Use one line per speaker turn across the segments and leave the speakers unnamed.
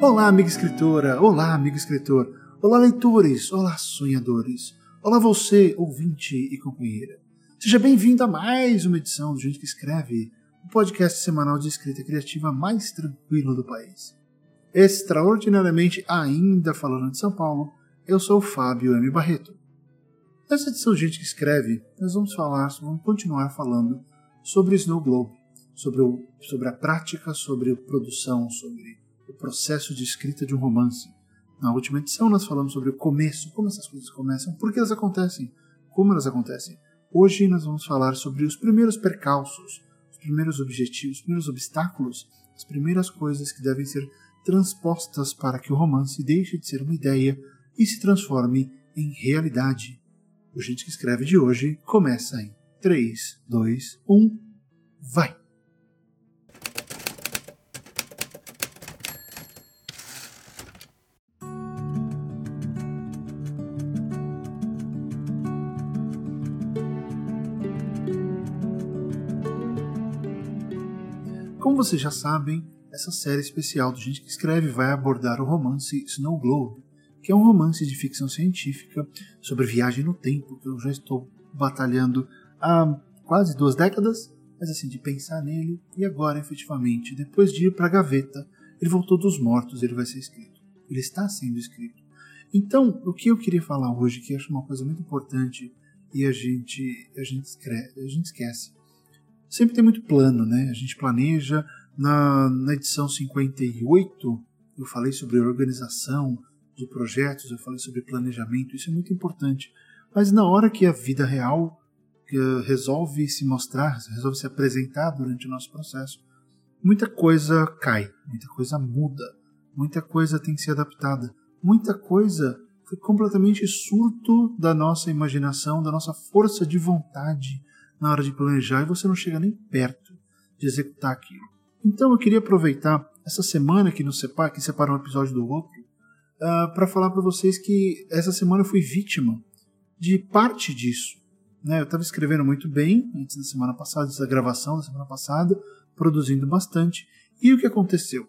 Olá, amiga escritora! Olá, amigo escritor! Olá, leitores! Olá, sonhadores! Olá, você, ouvinte e companheira! Seja bem-vindo a mais uma edição do Gente que Escreve, o podcast semanal de escrita criativa mais tranquilo do país. Extraordinariamente, ainda falando de São Paulo, eu sou o Fábio M. Barreto. Nessa edição Gente que Escreve, nós vamos falar, vamos continuar falando sobre Snow Globe, sobre, o, sobre a prática, sobre a produção, sobre o processo de escrita de um romance. Na última edição nós falamos sobre o começo, como essas coisas começam, por que elas acontecem, como elas acontecem. Hoje nós vamos falar sobre os primeiros percalços, os primeiros objetivos, os primeiros obstáculos, as primeiras coisas que devem ser transpostas para que o romance deixe de ser uma ideia e se transforme em realidade. O Gente que Escreve de hoje começa em 3, 2, 1, vai! Como vocês já sabem, essa série especial do Gente que Escreve vai abordar o romance Snow Globe, que é um romance de ficção científica sobre viagem no tempo, que eu já estou batalhando há quase duas décadas, mas assim, de pensar nele, e agora, efetivamente, depois de ir para a gaveta, ele voltou dos mortos, ele vai ser escrito. Ele está sendo escrito. Então, o que eu queria falar hoje, que acho uma coisa muito importante, e a gente, a gente, escreve, a gente esquece, sempre tem muito plano, né? A gente planeja. Na, na edição 58, eu falei sobre organização de projetos, eu falei sobre planejamento, isso é muito importante. Mas na hora que a vida real resolve se mostrar, resolve se apresentar durante o nosso processo, muita coisa cai, muita coisa muda, muita coisa tem que ser adaptada, muita coisa foi completamente surto da nossa imaginação, da nossa força de vontade, na hora de planejar e você não chega nem perto de executar aquilo. Então eu queria aproveitar essa semana que nos separa, que separa um episódio do outro, uh, ah, para falar para vocês que essa semana eu fui vítima de parte disso. Né? Eu estava escrevendo muito bem antes da semana passada, antes da gravação da semana passada, produzindo bastante. E o que aconteceu?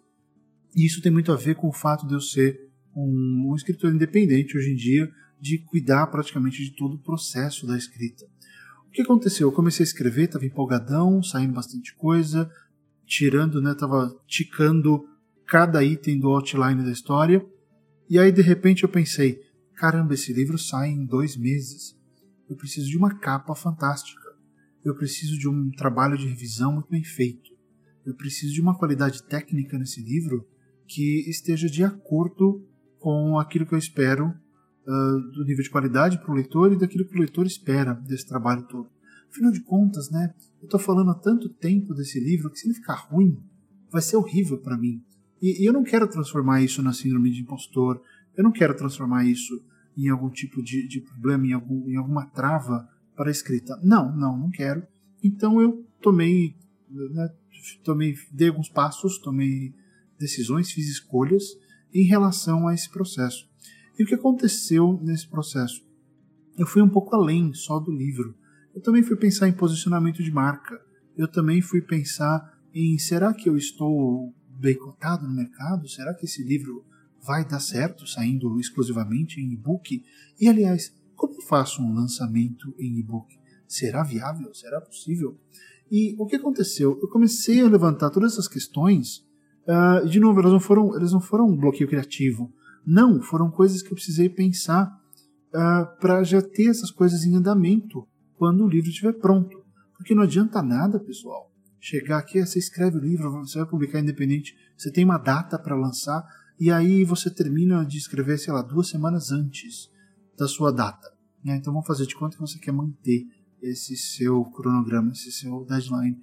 E isso tem muito a ver com o fato de eu ser um, um escritor independente hoje em dia, de cuidar praticamente de todo o processo da escrita. O que aconteceu? Eu comecei a escrever, estava empolgadão, saindo bastante coisa, tirando, né, tava ticando cada item do outline da história. E aí de repente eu pensei, caramba, esse livro sai em dois meses. Eu preciso de uma capa fantástica. Eu preciso de um trabalho de revisão muito bem feito. Eu preciso de uma qualidade técnica nesse livro que esteja de acordo com aquilo que eu espero uh, do nível de qualidade para o leitor e daquilo que o leitor espera desse trabalho todo. Afinal de contas, né, eu estou falando há tanto tempo desse livro que se ele ficar ruim, vai ser horrível para mim. E, e, eu não quero transformar isso na síndrome de impostor, eu não quero transformar isso em algum tipo de, de problema, em, algum, em alguma trava para a escrita. Não, não, não quero. Então eu tomei, né, tomei, dei alguns passos, tomei decisões, fiz escolhas em relação a esse processo. E o que aconteceu nesse processo? Eu fui um pouco além só do livro. Eu também fui pensar em posicionamento de marca. Eu também fui pensar em será que eu estou bem cotado no mercado? Será que esse livro vai dar certo saindo exclusivamente em e-book? E aliás, como eu faço um lançamento em e-book? Será viável? Será possível? E o que aconteceu? Eu comecei a levantar todas essas questões. Uh, de novo, elas não foram, elas não foram um bloqueio criativo. Não, foram coisas que eu precisei pensar uh, ah, para já ter essas coisas em andamento quando o livro estiver pronto. Porque não adianta nada, pessoal, chegar aqui, você escreve o livro, você vai publicar independente, você tem uma data para lançar, e aí você termina de escrever, sei lá, duas semanas antes da sua data. Né? Então vamos fazer de conta que você quer manter esse seu cronograma, esse seu deadline.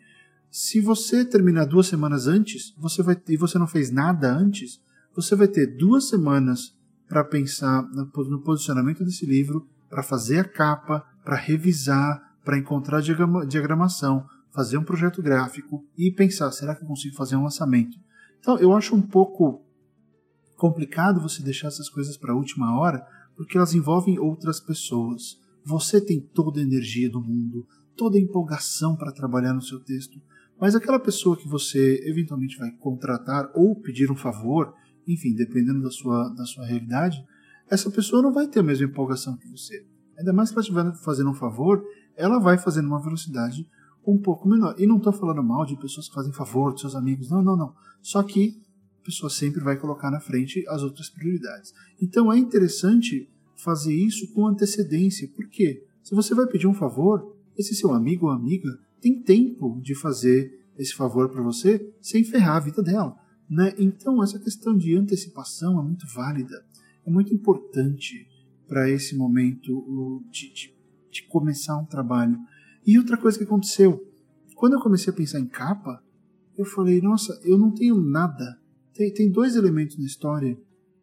Se você terminar duas semanas antes, você vai e você não fez nada antes, você vai ter duas semanas para pensar no posicionamento desse livro, para fazer a capa, para revisar, para encontrar diagramação, fazer um projeto gráfico e pensar: será que eu consigo fazer um lançamento? Então, eu acho um pouco complicado você deixar essas coisas para a última hora, porque elas envolvem outras pessoas. Você tem toda a energia do mundo, toda a empolgação para trabalhar no seu texto, mas aquela pessoa que você eventualmente vai contratar ou pedir um favor enfim, dependendo da sua, da sua realidade, essa pessoa não vai ter a mesma empolgação que você. Ainda mais que ela estiver fazendo um favor, ela vai fazer numa velocidade um pouco menor. E não estou falando mal de pessoas que fazem favor dos seus amigos, não, não, não. Só que a pessoa sempre vai colocar na frente as outras prioridades. Então é interessante fazer isso com antecedência. Por quê? Se você vai pedir um favor, esse seu amigo ou amiga tem tempo de fazer esse favor para você sem ferrar a vida dela. Né? Então, essa questão de antecipação é muito válida, é muito importante para esse momento de, de, de, começar um trabalho. E outra coisa que aconteceu, quando eu comecei a pensar em capa, eu falei, nossa, eu não tenho nada. Tem, tem dois elementos na história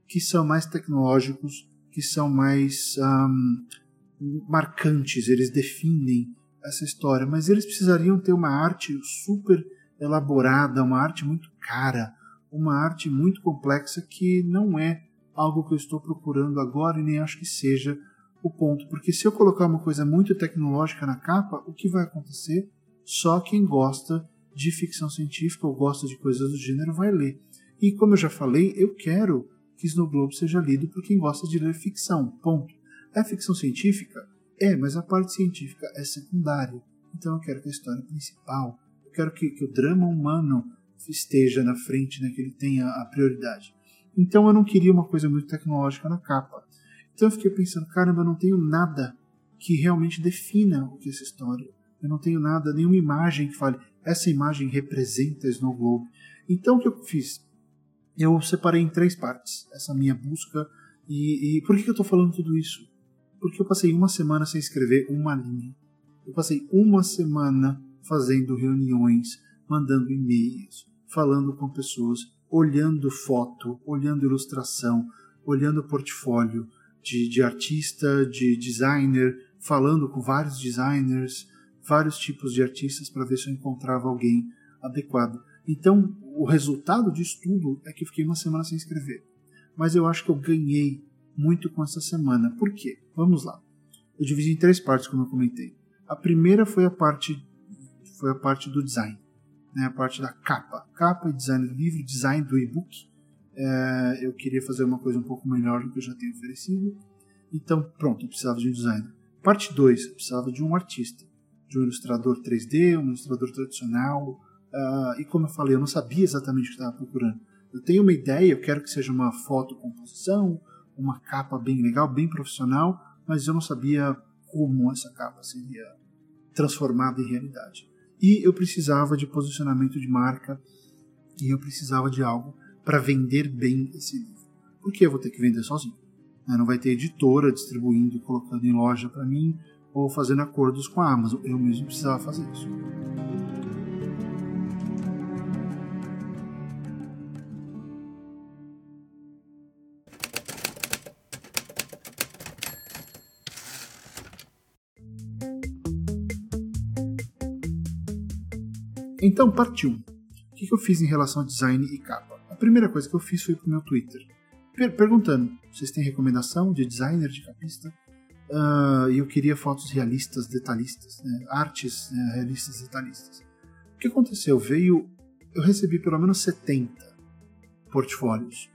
que são mais tecnológicos, que são mais um, marcantes, eles definem essa história, mas eles precisariam ter uma arte super elaborada, uma arte muito cara, uma arte muito complexa que não é algo que eu estou procurando agora e nem acho que seja o ponto. Porque se eu colocar uma coisa muito tecnológica na capa, o que vai acontecer? Só quem gosta de ficção científica ou gosta de coisas do gênero vai ler. E como eu já falei, eu quero que Snow Globe seja lido por quem gosta de ler ficção. Ponto. É ficção científica? É, mas a parte científica é secundária. Então eu quero que a história principal, eu quero que, que o drama humano esteja na frente, né, que ele tenha a prioridade. Então eu não queria uma coisa muito tecnológica na capa. Então eu fiquei pensando, caramba, eu não tenho nada que realmente defina o que é essa história. Eu não tenho nada, nenhuma imagem que fale, essa imagem representa Snow Globe. Então o que eu fiz? Eu separei em três partes essa minha busca. E, e por que eu estou falando tudo isso? Porque eu passei uma semana sem escrever uma linha. Eu passei uma semana fazendo reuniões, mandando e-mails, falando com pessoas, olhando foto, olhando ilustração, olhando portfólio de, de artista, de designer, falando com vários designers, vários tipos de artistas para ver se eu encontrava alguém adequado. Então, o resultado disso tudo é que fiquei uma semana sem escrever. Mas eu acho que eu ganhei muito com essa semana. Por quê? Vamos lá. Eu dividi em três partes, como eu comentei. A primeira foi a parte foi a parte do design né, a parte da capa, capa e design do livro, design do e-book. É, eu queria fazer uma coisa um pouco melhor do que eu já tenho oferecido. Então, pronto, eu precisava de um designer. Parte 2, eu precisava de um artista, de um ilustrador 3D, um ilustrador tradicional. Uh, e como eu falei, eu não sabia exatamente o que estava procurando. Eu tenho uma ideia, eu quero que seja uma foto composição, uma capa bem legal, bem profissional, mas eu não sabia como essa capa seria transformada em realidade. E eu precisava de posicionamento de marca e eu precisava de algo para vender bem esse livro. Porque eu vou ter que vender sozinho. Né? Não vai ter editora distribuindo e colocando em loja para mim ou fazendo acordos com a Amazon. Eu mesmo precisava fazer isso. Então, parte 1. O que eu fiz em relação a design e capa? A primeira coisa que eu fiz foi pro meu Twitter, per perguntando: vocês têm recomendação de designer, de capista? Uh, eu queria fotos realistas, detalhistas, né? artes né? realistas, detalhistas. O que aconteceu? Veio. Eu recebi pelo menos 70 portfólios.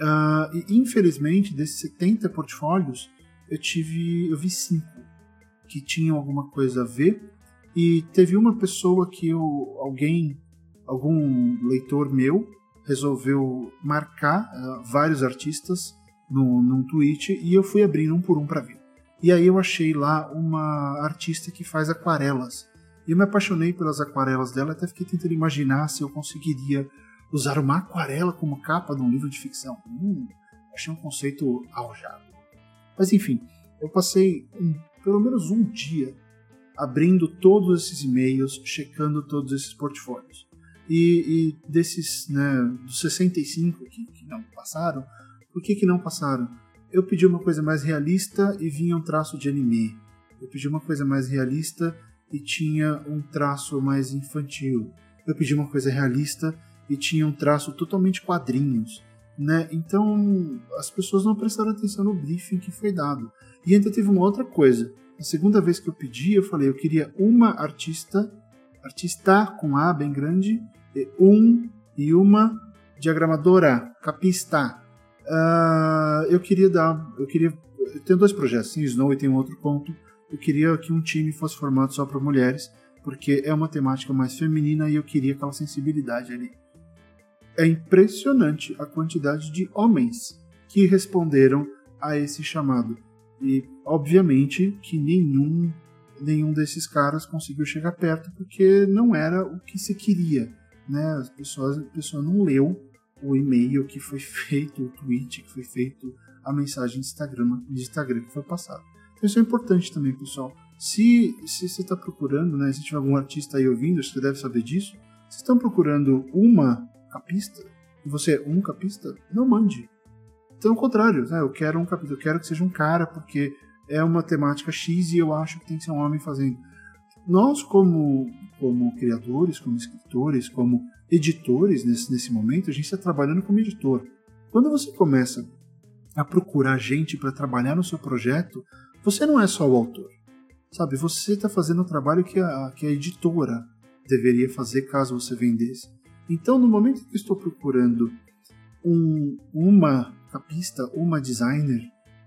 Uh, e infelizmente, desses 70 portfólios, eu tive. Eu vi 5 que tinham alguma coisa a ver e teve uma pessoa que eu, alguém, algum leitor meu, resolveu marcar uh, vários artistas no, num tweet e eu fui abrindo um por um para ver. E aí eu achei lá uma artista que faz aquarelas. E eu me apaixonei pelas aquarelas dela, até fiquei tentando imaginar se eu conseguiria usar uma aquarela como capa de um livro de ficção. Hum, achei um conceito arrojado. Mas enfim, eu passei um, pelo menos um dia abrindo todos esses e-mails, checando todos esses portfólios. E, e desses, né, dos 65 que, que não passaram, por que, que não passaram? Eu pedi uma coisa mais realista e vinha um traço de anime. Eu pedi uma coisa mais realista e tinha um traço mais infantil. Eu pedi uma coisa realista e tinha um traço totalmente quadrinhos. Né? Então as pessoas não prestaram atenção no briefing que foi dado. E ainda teve uma outra coisa. A segunda vez que eu pedi, eu falei, eu queria uma artista, artista com A bem grande, e um e uma Diagramadora, capista. Uh, eu queria dar. Eu queria. Eu tenho dois projetos, Snow e tem um outro conto. Eu queria que um time fosse formado só para mulheres, porque é uma temática mais feminina e eu queria aquela sensibilidade ali. É impressionante a quantidade de homens que responderam a esse chamado. E, obviamente, que nenhum, nenhum desses caras conseguiu chegar perto porque não era o que se queria. Né? As pessoas, a pessoa não leu o e-mail que foi feito, o tweet que foi feito, a mensagem de Instagram, de Instagram que foi passada. Então, isso é importante também, pessoal. Se, se você está procurando, né, se tiver algum artista aí ouvindo, você deve saber disso. Se estão procurando uma capista, e você é um capista, não mande. Então, ao contrário, né, eu quero um capista, eu quero que seja um cara, porque é uma temática X e eu acho que tem que ser um homem fazendo. Nós, como, como criadores, como escritores, como editores nesse, nesse momento, a gente está trabalhando como editor. Quando você começa a procurar gente para trabalhar no seu projeto, você não é só o autor. Sabe, você está fazendo o trabalho que a, que a editora deveria fazer caso você vendesse. Então, no momento que estou procurando um, uma capista, uma designer,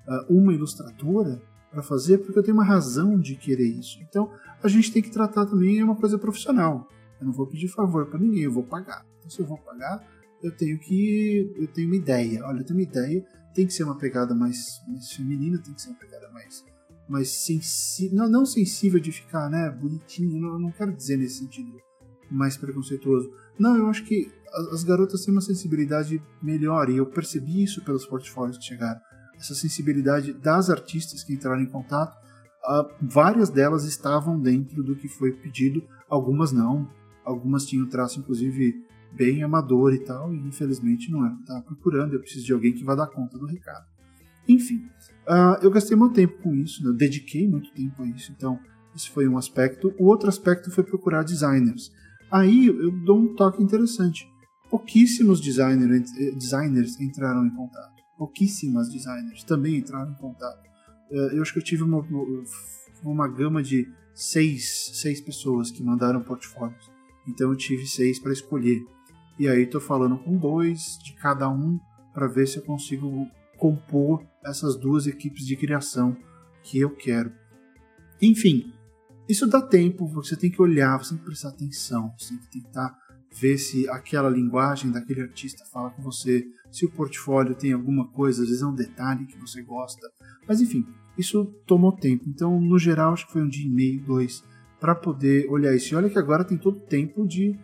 ah, uma ilustradora para fazer, porque eu tenho uma razão de querer isso. Então, a gente tem que tratar também é uma coisa profissional. Eu não vou pedir favor para ninguém, eu vou pagar. Então, se eu vou pagar, eu tenho que. Eu tenho uma ideia. Olha, eu tenho uma ideia. Tem que ser uma pegada mais, mais feminina, tem que ser uma pegada mais. mais sensível. Não, não sensível de ficar, né? Bonitinho. Não, não quero dizer nesse sentido mais preconceituoso. Não, eu acho que as garotas têm uma sensibilidade melhor e eu percebi isso pelos portfólios que chegaram. Essa sensibilidade das artistas que entraram em contato, uh, várias delas estavam dentro do que foi pedido, algumas não. Algumas tinham traço, inclusive, bem amador e tal, e infelizmente não que estava procurando. Eu preciso de alguém que vá dar conta do recado. Enfim, uh, eu gastei muito tempo com isso, né? eu dediquei muito tempo a isso, então esse foi um aspecto. O outro aspecto foi procurar designers. Aí eu dou um toque interessante. Pouquíssimos designer, eh, designers entraram em contato. Pouquíssimas designers também entraram em contato. Eh, eu acho que eu tive uma, uma gama de seis, seis pessoas que mandaram portfólios. Então eu tive seis para escolher. E aí estou falando com dois de cada um para ver se eu consigo compor essas duas equipes de criação que eu quero. Enfim, isso dá tempo, você tem que olhar, você tem que prestar atenção, você tem que tentar ver se aquela linguagem daquele artista fala com você, se o portfólio tem alguma coisa, às vezes é um detalhe que você gosta. Mas enfim, isso tomou tempo. Então, no geral, acho que foi um dia e meio, dois, para poder olhar isso. E olha que agora tem todo o tempo de.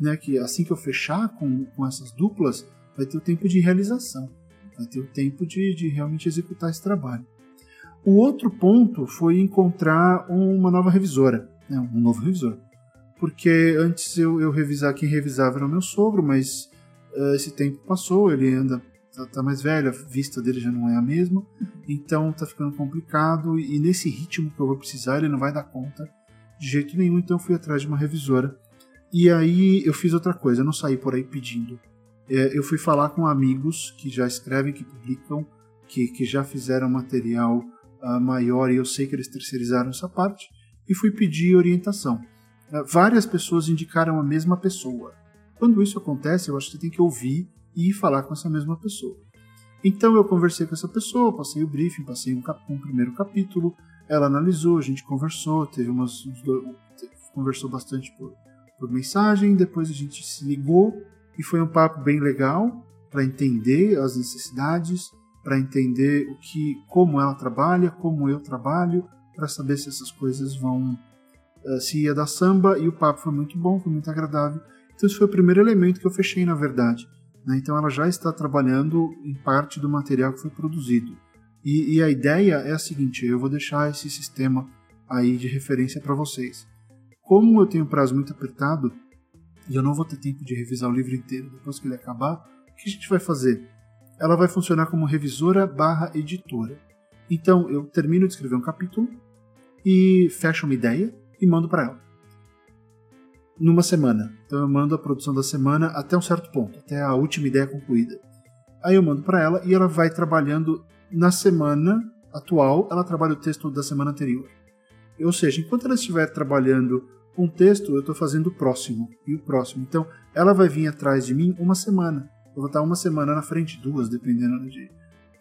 Né, que assim que eu fechar com, com essas duplas, vai ter o tempo de realização, vai ter o tempo de, de realmente executar esse trabalho. O outro ponto foi encontrar uma nova revisora, né, um novo revisor. Porque antes eu, eu revisar, quem revisava era o meu sogro, mas uh, esse tempo passou, ele anda tá, tá, mais velho, a vista dele já não é a mesma, então tá ficando complicado e nesse ritmo que eu vou precisar ele não vai dar conta de jeito nenhum, então fui atrás de uma revisora. E aí eu fiz outra coisa, eu não saí por aí pedindo. É, eu fui falar com amigos que já escrevem, que publicam, que, que já fizeram material uh, maior e eu sei que eles terceirizaram essa parte, e fui pedir orientação. Uh, várias pessoas indicaram a mesma pessoa. Quando isso acontece, eu acho que você tem que ouvir e falar com essa mesma pessoa. Então eu conversei com essa pessoa, passei o briefing, passei um, um primeiro capítulo, ela analisou, a gente conversou, teve umas, conversou bastante por, por mensagem, depois a gente se ligou e foi um papo bem legal para entender as necessidades, para entender o que, como ela trabalha, como eu trabalho, para saber se essas coisas vão se ia dar samba e o papo foi muito bom, foi muito agradável. Então esse foi o primeiro elemento que eu fechei na verdade. Né? Então ela já está trabalhando em parte do material que foi produzido. E, e a ideia é a seguinte: eu vou deixar esse sistema aí de referência para vocês. Como eu tenho prazo muito apertado e eu não vou ter tempo de revisar o livro inteiro depois que ele acabar, o que a gente vai fazer? Ela vai funcionar como revisora barra editora. Então eu termino de escrever um capítulo e fecho uma ideia e mando para ela numa semana. Então eu mando a produção da semana até um certo ponto, até a última ideia concluída. Aí eu mando para ela e ela vai trabalhando na semana atual, ela trabalha o texto da semana anterior. Ou seja, enquanto ela estiver trabalhando Um texto eu estou fazendo o próximo e o próximo. Então, ela vai vir atrás de mim uma semana. Eu vou estar uma semana na frente, duas, dependendo de.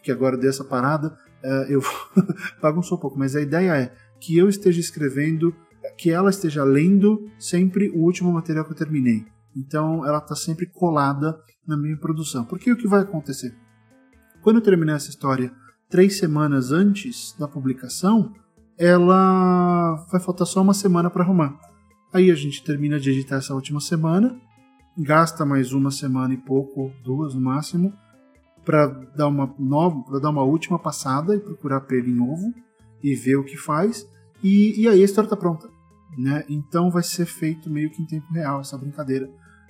Que agora dessa parada, uh, eu bagunçou um pouco, mas a ideia é que eu esteja escrevendo, que ela esteja lendo sempre o último material que eu terminei. Então, ela está sempre colada na minha produção. Porque o que vai acontecer? Quando eu terminar essa história três semanas antes da publicação, ela vai faltar só uma semana para arrumar. Aí a gente termina de editar essa última semana, gasta mais uma semana e pouco, duas no máximo, para dar uma nova, para dar uma última passada e procurar pelo em ovo e ver o que faz. E, e aí a história está pronta, né? Então vai ser feito meio que em tempo real essa brincadeira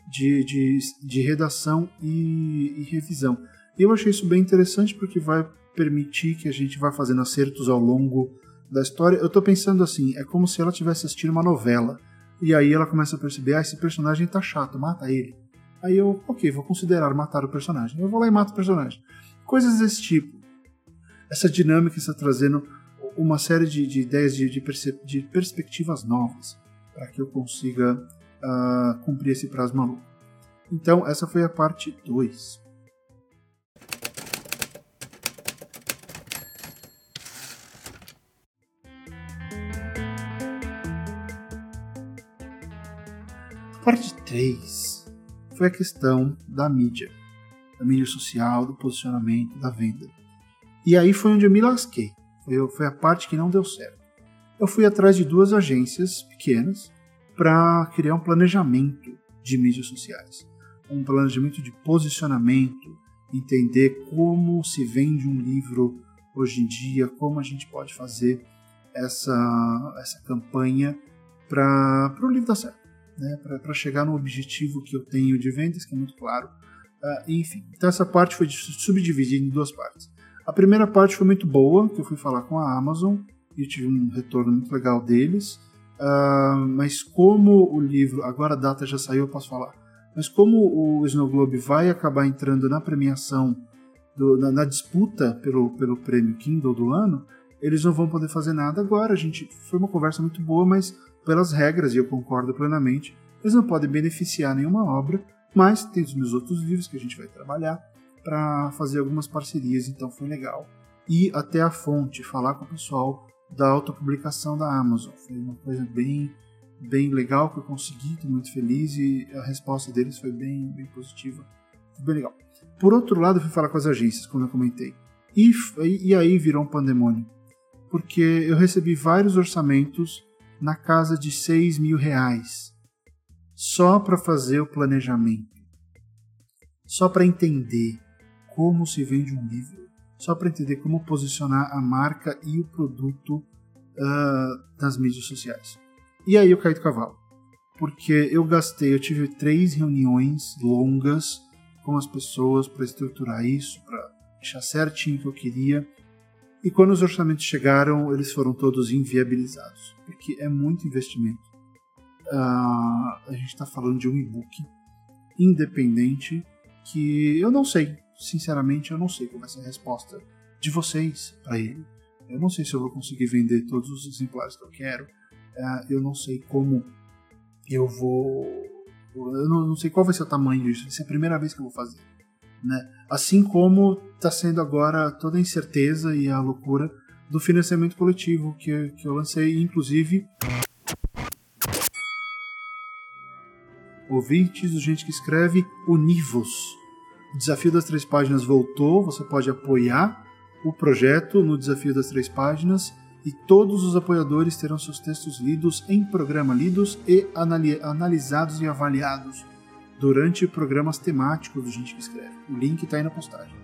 de, de, de redação e, e revisão. Eu achei isso bem interessante porque vai permitir que a gente vá fazendo acertos ao longo da história. Eu estou pensando assim, é como se ela tivesse assistindo uma novela. E aí ela começa a perceber, ah, esse personagem tá chato, mata ele. Aí eu, ok, vou considerar matar o personagem. Eu vou lá e mato o personagem. Coisas desse tipo. Essa dinâmica está trazendo uma série de, de ideias de, de, perspectivas novas para que eu consiga uh, cumprir esse prazo maluco. Então, essa foi a parte 2. Parte 3 foi a questão da mídia, da mídia social, do posicionamento, da venda. E aí foi onde eu me lasquei. Foi, foi a parte que não deu certo. Eu fui atrás de duas agências pequenas para criar um planejamento de mídias sociais, um planejamento de posicionamento, entender como se vende um livro hoje em dia, como a gente pode fazer essa, essa campanha para o livro dar certo né, para chegar no objetivo que eu tenho de vendas, que é muito claro. Uh, enfim, então essa parte foi subdividida em duas partes. A primeira parte foi muito boa, que eu fui falar com a Amazon e tive um retorno muito legal deles. Uh, mas como o livro, agora a data já saiu, eu posso falar. Mas como o Snow Globe vai acabar entrando na premiação, do, na, na, disputa pelo, pelo prêmio Kindle do ano, eles não vão poder fazer nada agora. A gente foi uma conversa muito boa, mas pelas regras, e eu concordo plenamente, eles não podem beneficiar nenhuma obra, mas tem os meus outros livros que a gente vai trabalhar para fazer algumas parcerias, então foi legal. E até a fonte, falar com o pessoal da autopublicação da Amazon. Foi uma coisa bem, bem legal que eu consegui, estou muito feliz e a resposta deles foi bem, bem positiva. Foi bem legal. Por outro lado, eu fui falar com as agências, como eu comentei. E, e aí virou um pandemônio. Porque eu recebi vários orçamentos na casa de 6 mil reais, só para fazer o planejamento, só para entender como se vende um livro, só para entender como posicionar a marca e o produto uh, nas mídias sociais. E aí eu caí do cavalo, porque eu gastei, eu tive três reuniões longas com as pessoas para estruturar isso, para deixar certinho o que eu queria e quando os orçamentos chegaram, eles foram todos inviabilizados, porque é muito investimento. Uh, a gente está falando de um e-book independente que eu não sei, sinceramente, eu não sei qual vai ser a resposta de vocês para ele. Eu não sei se eu vou conseguir vender todos os exemplares que eu quero. Uh, eu não sei como eu vou. Eu não, não sei qual vai ser o tamanho disso. Vai ser a primeira vez que eu vou fazer. Né? Assim como está sendo agora toda a incerteza e a loucura do financiamento coletivo que, que eu lancei, inclusive. Ouvintes, gente que escreve, univos. O desafio das três páginas voltou, você pode apoiar o projeto no desafio das três páginas e todos os apoiadores terão seus textos lidos em programa, lidos e analisados e avaliados durante programas temáticos do Gente que Escreve. O link está aí na postagem.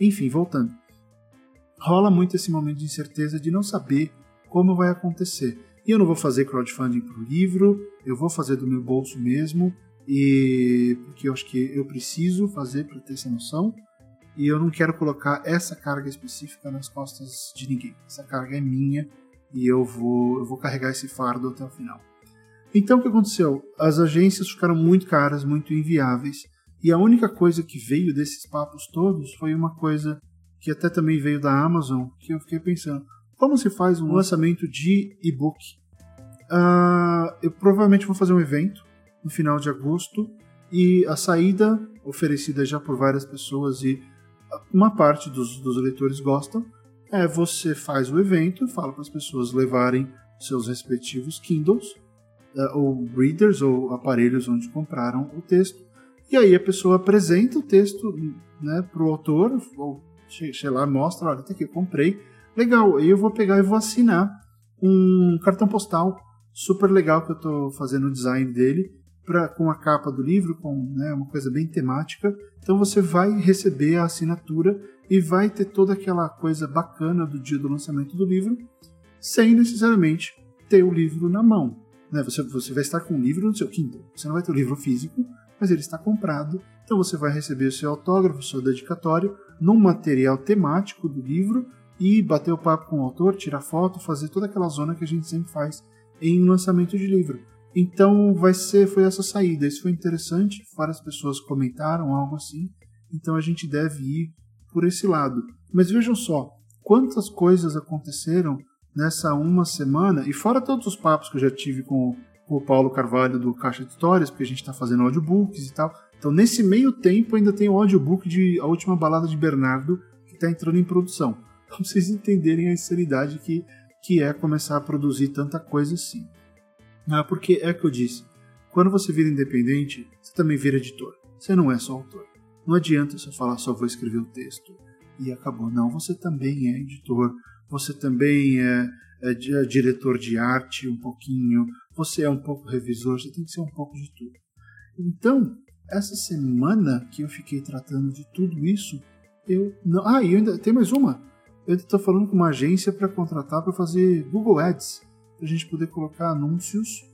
Enfim, voltando. Rola muito esse momento de incerteza de não saber como vai acontecer. E eu não vou fazer crowdfunding para o livro, eu vou fazer do meu bolso mesmo, e porque eu acho que eu preciso fazer para ter essa noção, e eu não quero colocar essa carga específica nas costas de ninguém. Essa carga é minha e eu vou, eu vou carregar esse fardo até o final. Então o que aconteceu? As agências ficaram muito caras, muito inviáveis, e a única coisa que veio desses papos todos foi uma coisa que até também veio da Amazon, que eu fiquei pensando, como se faz um lançamento de e-book? Uh, eu provavelmente vou fazer um evento no final de agosto e a saída oferecida já por várias pessoas e uma parte dos, dos leitores gostam é você faz o evento, fala para as pessoas levarem seus respectivos Kindles uh, ou readers ou aparelhos onde compraram o texto. E aí a pessoa apresenta o texto né, para o autor ou sei lá mostra, olha, tá aqui, eu comprei legal, eu vou pegar e vou assinar um cartão postal super legal que eu estou fazendo o design dele, pra, com a capa do livro, com né, uma coisa bem temática. Então você vai receber a assinatura e vai ter toda aquela coisa bacana do dia do lançamento do livro, sem necessariamente ter o livro na mão. Né? Você, você vai estar com o livro no seu Kindle. Você não vai ter o livro físico, mas ele está comprado. Então você vai receber o seu autógrafo, o seu dedicatório, num material temático do livro e bater o papo com o autor, tirar foto, fazer toda aquela zona que a gente sempre faz em lançamento de livro. Então vai ser foi essa saída. Isso foi interessante, várias pessoas comentaram algo assim. Então a gente deve ir por esse lado. Mas vejam só, quantas coisas aconteceram nessa uma semana e fora todos os papos que eu já tive com o Paulo Carvalho do Caixa de Histórias, porque a gente está fazendo audiobooks e tal. Então nesse meio tempo ainda tem o audiobook de A Última Balada de Bernardo que está entrando em produção para vocês entenderem a insanidade que, que é começar a produzir tanta coisa assim. Ah, porque é que eu disse, quando você vira independente, você também vira editor. Você não é só autor. Não adianta você falar só vou escrever o texto e acabou. Não, você também é editor, você também é, é, é diretor de arte um pouquinho, você é um pouco revisor, você tem que ser um pouco de tudo. Então, essa semana que eu fiquei tratando de tudo isso, eu não. Ah, e ainda tem mais uma eu estou falando com uma agência para contratar para fazer Google Ads, para a gente poder colocar anúncios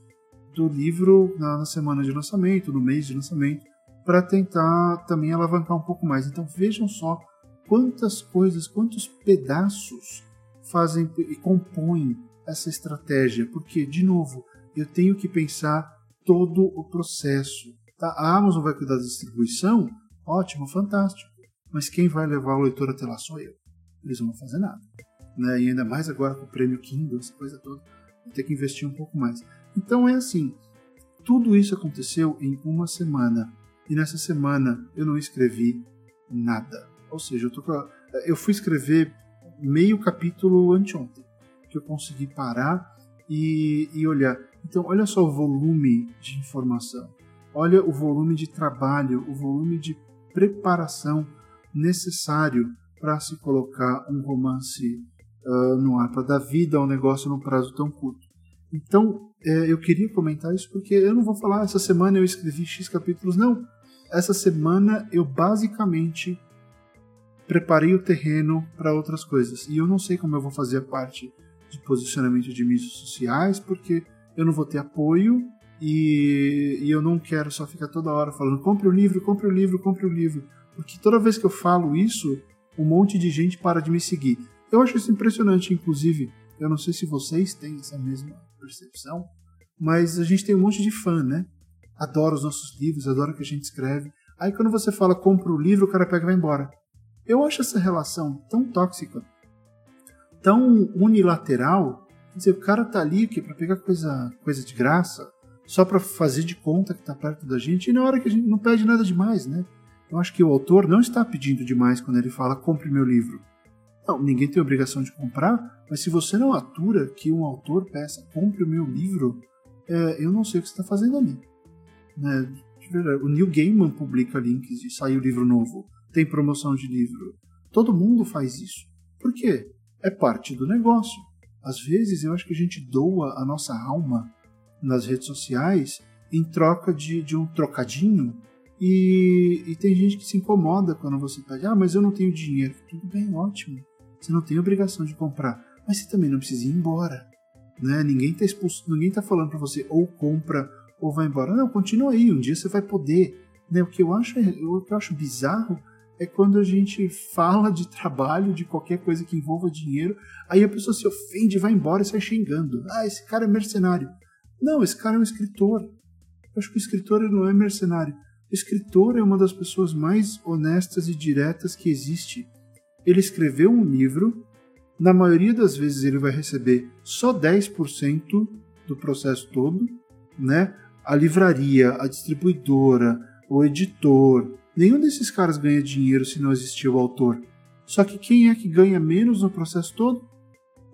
do livro na, na, semana de lançamento, no mês de lançamento, para tentar também alavancar um pouco mais. Então vejam só quantas coisas, quantos pedaços fazem e compõem essa estratégia, porque de novo eu tenho que pensar todo o processo. Tá? A Amazon vai cuidar da distribuição, ótimo, fantástico. Mas quem vai levar o leitor até lá sou eu eles não vão fazer nada. Né? E ainda mais agora com o prêmio Kindle, essa coisa toda, vou ter que investir um pouco mais. Então é assim, tudo isso aconteceu em uma semana. E nessa semana eu não escrevi nada. Ou seja, eu, tô, eu fui escrever meio capítulo anteontem, que eu consegui parar e, e olhar. Então, olha só o volume de informação. Olha o volume de trabalho, o volume de preparação necessário para se colocar um romance uh, no ar, para dar vida ao negócio num prazo tão curto. Então, é, eu queria comentar isso porque eu não vou falar essa semana eu escrevi X capítulos, não. Essa semana eu basicamente preparei o terreno para outras coisas. E eu não sei como eu vou fazer a parte de posicionamento de mídias sociais, porque eu não vou ter apoio e, e eu não quero só ficar toda hora falando compre o livro, compre o livro, compre o livro. Porque toda vez que eu falo isso, um monte de gente para de me seguir. Eu acho isso impressionante, inclusive. Eu não sei se vocês têm essa mesma percepção, mas a gente tem um monte de fã, né? Adora os nossos livros, adora o que a gente escreve. Aí quando você fala compra o livro, o cara pega e vai embora. Eu acho essa relação tão tóxica, tão unilateral. Quer dizer, o cara tá ali para pegar coisa, coisa de graça, só para fazer de conta que tá perto da gente, e na hora que a gente não pede nada demais, né? Eu acho que o autor não está pedindo demais quando ele fala compre meu livro. Não, ninguém tem obrigação de comprar, mas se você não atura que um autor peça compre o meu livro, é, eu não sei o que você está fazendo ali. Né? O Neil Gaiman publica links de sair o livro novo, tem promoção de livro. Todo mundo faz isso. Por quê? É parte do negócio. Às vezes eu acho que a gente doa a nossa alma nas redes sociais em troca de, de um trocadinho e, e, tem gente que se incomoda quando você pede, ah, mas eu não tenho dinheiro. Tudo bem, ótimo. Você não tem obrigação de comprar. Mas você também não precisa ir embora. Né? Ninguém está expulso, ninguém tá falando para você ou compra ou vai embora. Não, continua aí, um dia você vai poder. Né? O, que eu acho, o que eu acho bizarro é quando a gente fala de trabalho, de qualquer coisa que envolva dinheiro, aí a pessoa se ofende, vai embora e sai xingando. Ah, esse cara é mercenário. Não, esse cara é um escritor. Eu acho que o escritor não é mercenário. Escritor é uma das pessoas mais honestas e diretas que existe. ele escreveu um livro, na maioria das vezes ele vai receber só 10% do processo todo, né? A livraria, a distribuidora, o editor, nenhum desses caras ganha dinheiro se não existir o autor. Só que quem é que ganha menos no processo todo?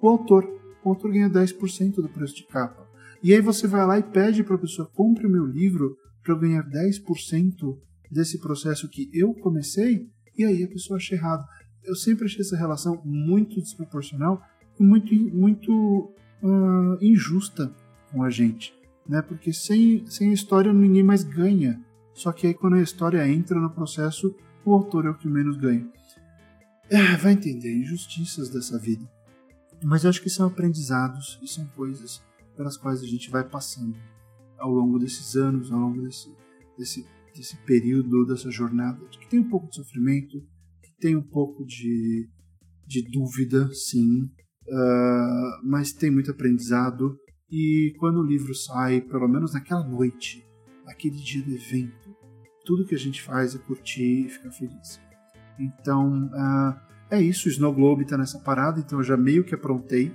O autor. O autor ganha 10% do preço de capa. E aí você vai lá e pede para a pessoa: compre o meu livro para eu ganhar 10% desse processo que eu comecei, e aí a pessoa acha errado. Eu sempre achei essa relação muito desproporcional e muito, muito uh, injusta com a gente. Né? Porque sem, sem história ninguém mais ganha. Só que aí quando a história entra no processo, o autor é o que menos ganha. É, vai entender injustiças dessa vida. Mas eu acho que são aprendizados e são coisas pelas quais a gente vai passando ao longo desses anos, ao longo desse, desse, desse período, dessa jornada, que tem um pouco de sofrimento, que tem um pouco de, de dúvida, sim, uh, mas tem muito aprendizado. E quando o livro sai, pelo menos naquela noite, naquele dia do evento, tudo que a gente faz é curtir e ficar feliz. Então, uh, é isso. O Snow Globe está nessa parada, então eu já meio que aprontei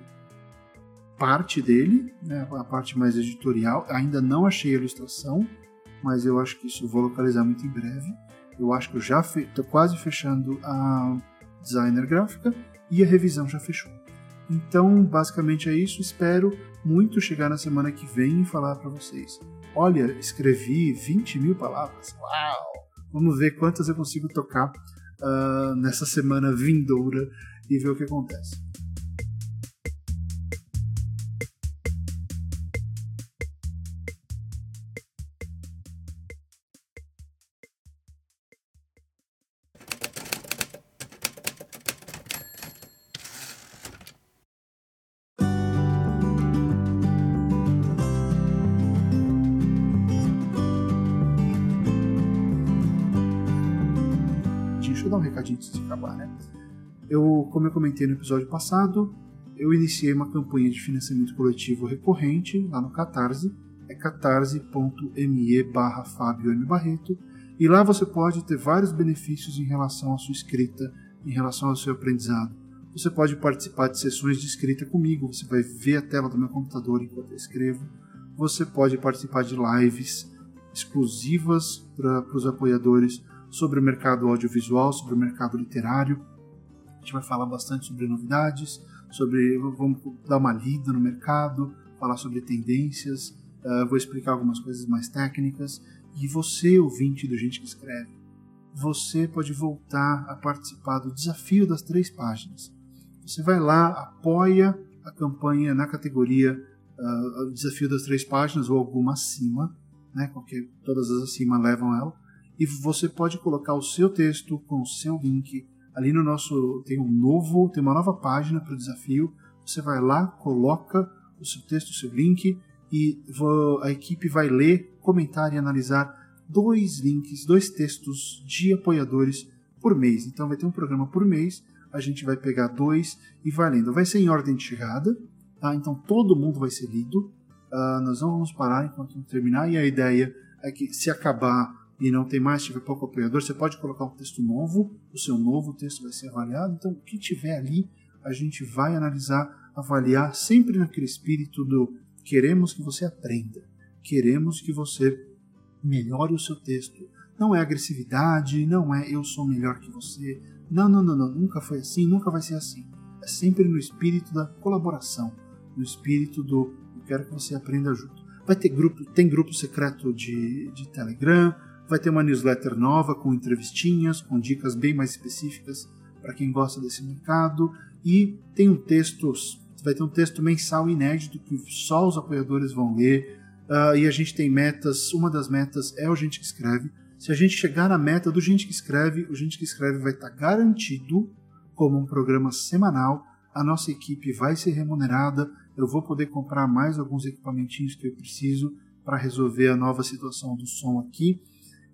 parte dele, né, a parte mais editorial. Ainda não achei a ilustração, mas eu acho que isso vou localizar muito em breve. Eu acho que eu já estou quase fechando a designer gráfica e a revisão já fechou. Então, basicamente é isso. Espero muito chegar na semana que vem e falar para vocês. Olha, escrevi 20 mil palavras. Uau! Vamos ver quantas eu consigo tocar uh, nessa semana vindoura e ver o que acontece. Eu, como eu comentei no episódio passado, eu iniciei uma campanha de financiamento coletivo recorrente lá no Catarse, é catarse.me barra Fábio M. Barreto, e lá você pode ter vários benefícios em relação à sua escrita, em relação ao seu aprendizado. Você pode participar de sessões de escrita comigo, você vai ver a tela do meu computador enquanto eu escrevo. Você pode participar de lives exclusivas para os apoiadores sobre o mercado audiovisual, sobre o mercado literário. A gente vai falar bastante sobre novidades, sobre vamos dar uma lida no mercado, falar sobre tendências, uh, vou explicar algumas coisas mais técnicas. E você, ouvinte do Gente que Escreve, você pode voltar a participar do desafio das três páginas. Você vai lá, apoia a campanha na categoria uh, Desafio das Três Páginas ou alguma acima, né, qualquer, todas as acima levam ela e você pode colocar o seu texto com o seu link ali no nosso tem um novo tem uma nova página para o desafio. Você vai lá coloca o seu texto o seu link e a equipe vai ler comentar e analisar dois links dois textos de apoiadores por mês. Então vai ter um programa por mês a gente vai pegar dois e vai lendo. Vai ser em ordem de chegada tá? Então todo mundo vai ser lido. Uh, nós não vamos parar enquanto não terminar e a ideia é que se acabar e não tem mais, tiver pouco apoiador, você pode colocar um texto novo, o seu novo texto vai ser avaliado. Então, o que tiver ali, a gente vai analisar, avaliar, sempre naquele espírito do queremos que você aprenda, queremos que você melhore o seu texto. Não é agressividade, não é eu sou melhor que você. Não, não, não, não, nunca foi assim, nunca vai ser assim. É sempre no espírito da colaboração, no espírito do eu quero que você aprenda junto. Vai ter grupo, tem grupo secreto de, de Telegram, Vai ter uma newsletter nova com entrevistinhas, com dicas bem mais específicas para quem gosta desse mercado. E tem um texto, vai ter um texto mensal inédito que só os apoiadores vão ler. Uh, e a gente tem metas. Uma das metas é o Gente que Escreve. Se a gente chegar na meta do Gente que Escreve, o Gente que Escreve vai estar tá garantido como um programa semanal. A nossa equipe vai ser remunerada. Eu vou poder comprar mais alguns equipamentinhos que eu preciso para resolver a nova situação do som aqui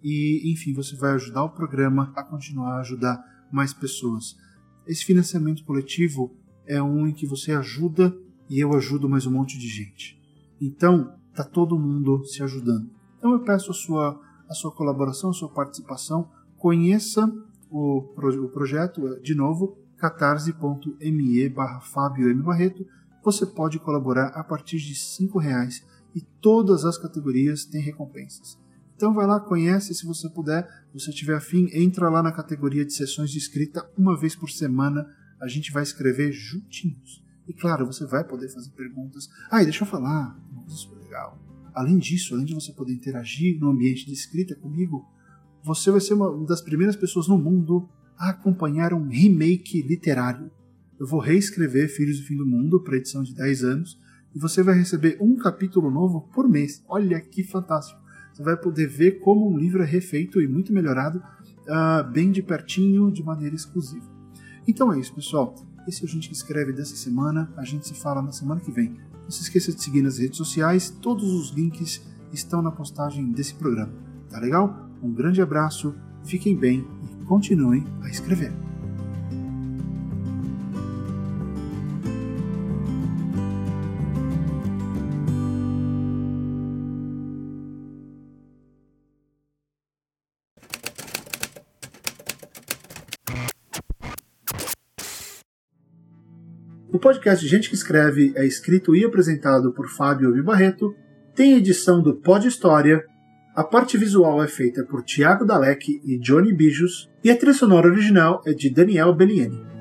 e, enfim, você vai ajudar o programa a continuar a ajudar mais pessoas. Esse financiamento coletivo é um em que você ajuda e eu ajudo mais um monte de gente. Então, tá todo mundo se ajudando. Então eu peço a sua, a sua colaboração, a sua participação. Conheça o, o projeto, de novo, catarse.me barra Fábio M. Barreto, você pode colaborar a partir de R$ reais e todas as categorias têm recompensas. Então vai lá, conhece se você puder, se você tiver afim, entra lá na categoria de sessões de escrita uma vez por semana, a gente vai escrever juntinhos. E claro, você vai poder fazer perguntas. Ah, e deixa eu falar, coisa super legal. Além disso, além de você poder interagir no ambiente de escrita comigo, você vai ser uma das primeiras pessoas no mundo a acompanhar um remake literário. Eu vou reescrever Filhos do Fim do Mundo para edição de 10 anos e você vai receber um capítulo novo por mês. Olha que fantástico! Você vai poder ver como um livro é refeito e muito melhorado, uh, bem de pertinho, de maneira exclusiva. Então é isso, pessoal. Esse é o Gente que Escreve dessa semana. A gente se fala na semana que vem. Não se esqueça de seguir nas redes sociais. Todos os links estão na postagem desse programa. Tá legal? Um grande abraço, fiquem bem e continuem a escrever. O podcast Gente que Escreve é escrito e apresentado por Fábio V. Barreto, tem edição do Pod História, a parte visual é feita por Tiago Dalek e Johnny Bijos, e a trilha sonora original é de Daniel Bellieni.